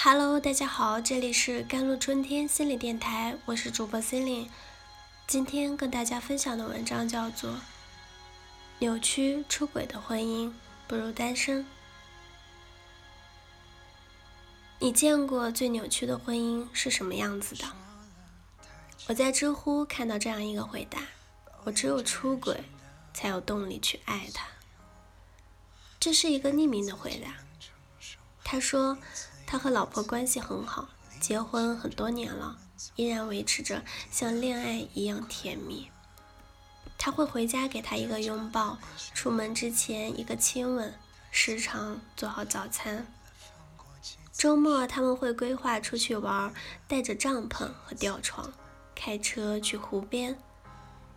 Hello，大家好，这里是甘露春天心理电台，我是主播心灵。今天跟大家分享的文章叫做《扭曲出轨的婚姻不如单身》。你见过最扭曲的婚姻是什么样子的？我在知乎看到这样一个回答：我只有出轨，才有动力去爱他。这是一个匿名的回答。他说。他和老婆关系很好，结婚很多年了，依然维持着像恋爱一样甜蜜。他会回家给他一个拥抱，出门之前一个亲吻，时常做好早餐。周末他们会规划出去玩，带着帐篷和吊床，开车去湖边，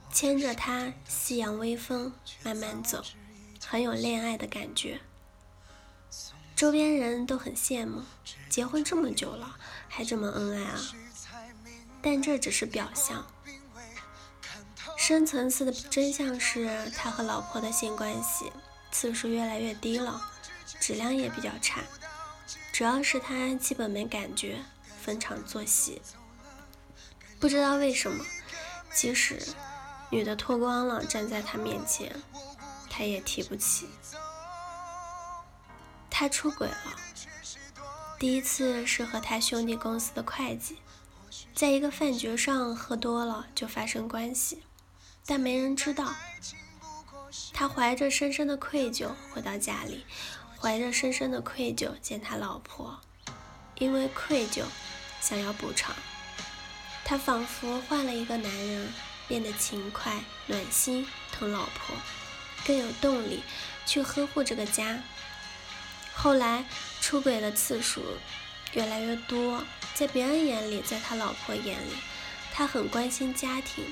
牵着他，夕阳微风，慢慢走，很有恋爱的感觉。周边人都很羡慕，结婚这么久了还这么恩爱啊！但这只是表象，深层次的真相是他和老婆的性关系次数越来越低了，质量也比较差，主要是他基本没感觉，逢场作戏。不知道为什么，即使女的脱光了站在他面前，他也提不起。他出轨了，第一次是和他兄弟公司的会计，在一个饭局上喝多了就发生关系，但没人知道。他怀着深深的愧疚回到家里，怀着深深的愧疚见他老婆，因为愧疚想要补偿。他仿佛换了一个男人，变得勤快、暖心、疼老婆，更有动力去呵护这个家。后来出轨的次数越来越多，在别人眼里，在他老婆眼里，他很关心家庭，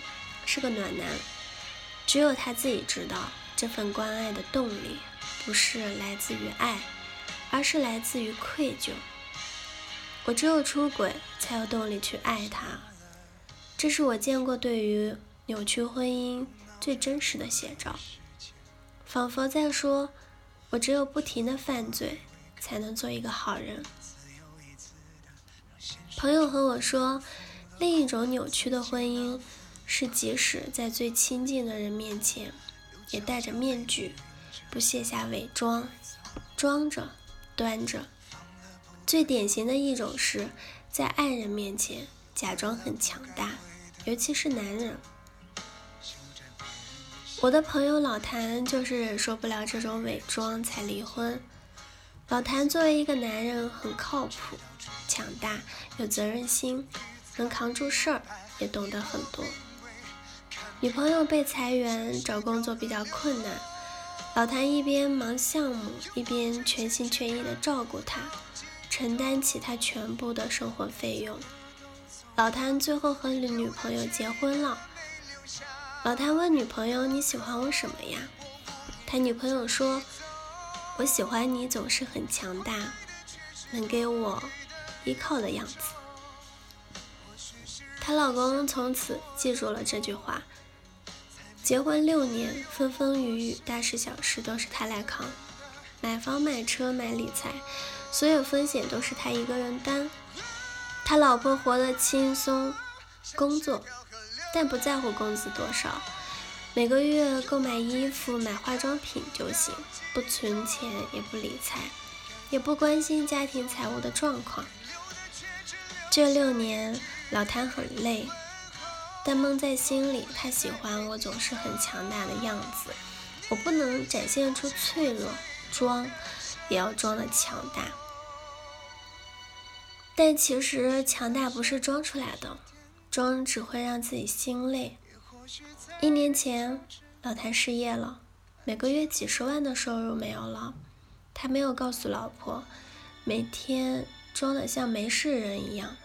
是个暖男。只有他自己知道，这份关爱的动力不是来自于爱，而是来自于愧疚。我只有出轨，才有动力去爱他。这是我见过对于扭曲婚姻最真实的写照，仿佛在说。我只有不停的犯罪，才能做一个好人。朋友和我说，另一种扭曲的婚姻是，即使在最亲近的人面前，也戴着面具，不卸下伪装，装着，端着。最典型的一种是在爱人面前假装很强大，尤其是男人。我的朋友老谭就是忍受不了这种伪装才离婚。老谭作为一个男人，很靠谱、强大、有责任心，能扛住事儿，也懂得很多。女朋友被裁员，找工作比较困难，老谭一边忙项目，一边全心全意的照顾她，承担起她全部的生活费用。老谭最后和女朋友结婚了。老谭问女朋友：“你喜欢我什么呀？”他女朋友说：“我喜欢你总是很强大，能给我依靠的样子。”她老公从此记住了这句话。结婚六年，风风雨雨、大事小事都是他来扛，买房、买车、买理财，所有风险都是他一个人担。他老婆活得轻松，工作。但不在乎工资多少，每个月购买衣服、买化妆品就行，不存钱，也不理财，也不关心家庭财务的状况。这六年，老谭很累，但闷在心里，他喜欢我总是很强大的样子。我不能展现出脆弱，装也要装的强大。但其实强大不是装出来的。装只会让自己心累。一年前，老谭失业了，每个月几十万的收入没有了。他没有告诉老婆，每天装的像没事人一样，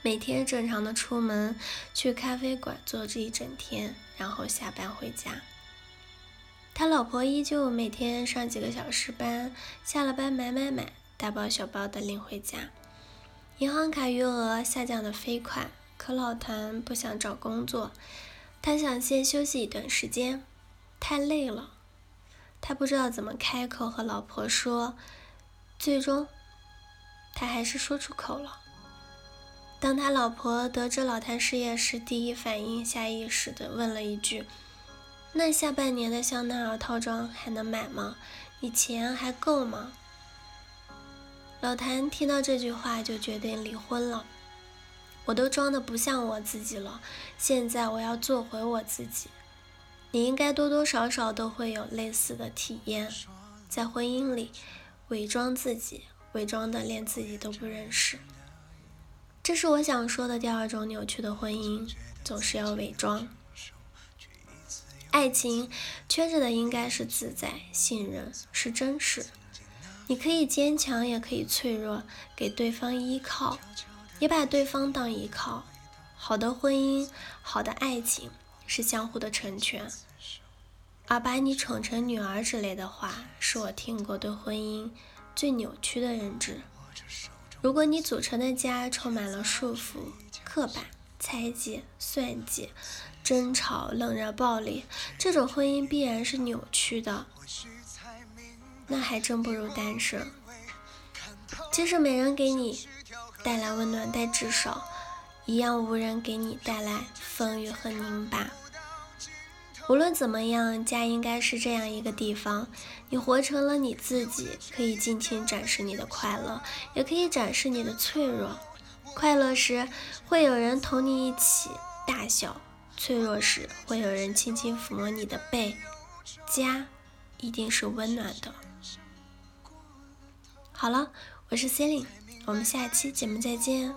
每天正常的出门去咖啡馆坐着一整天，然后下班回家。他老婆依旧每天上几个小时班，下了班买买买，大包小包的领回家。银行卡余额下降的飞快。可老谭不想找工作，他想先休息一段时间，太累了。他不知道怎么开口和老婆说，最终他还是说出口了。当他老婆得知老谭失业时，第一反应下意识的问了一句：“那下半年的香奈儿套装还能买吗？你钱还够吗？”老谭听到这句话就决定离婚了。我都装的不像我自己了，现在我要做回我自己。你应该多多少少都会有类似的体验，在婚姻里伪装自己，伪装的连自己都不认识。这是我想说的第二种扭曲的婚姻，总是要伪装。爱情缺着的应该是自在、信任，是真实。你可以坚强，也可以脆弱，给对方依靠，也把对方当依靠。好的婚姻，好的爱情，是相互的成全。而把你宠成女儿之类的话，是我听过对婚姻最扭曲的认知。如果你组成的家充满了束缚、刻板、猜忌、算计、争吵、冷热、暴力，这种婚姻必然是扭曲的。那还真不如单身。即使没人给你带来温暖，但至少一样无人给你带来风雨和泥巴。无论怎么样，家应该是这样一个地方，你活成了你自己，可以尽情展示你的快乐，也可以展示你的脆弱。快乐时会有人同你一起大笑，脆弱时会有人轻轻抚摸你的背。家一定是温暖的。好了，我是 c e l i n e 我们下期节目再见。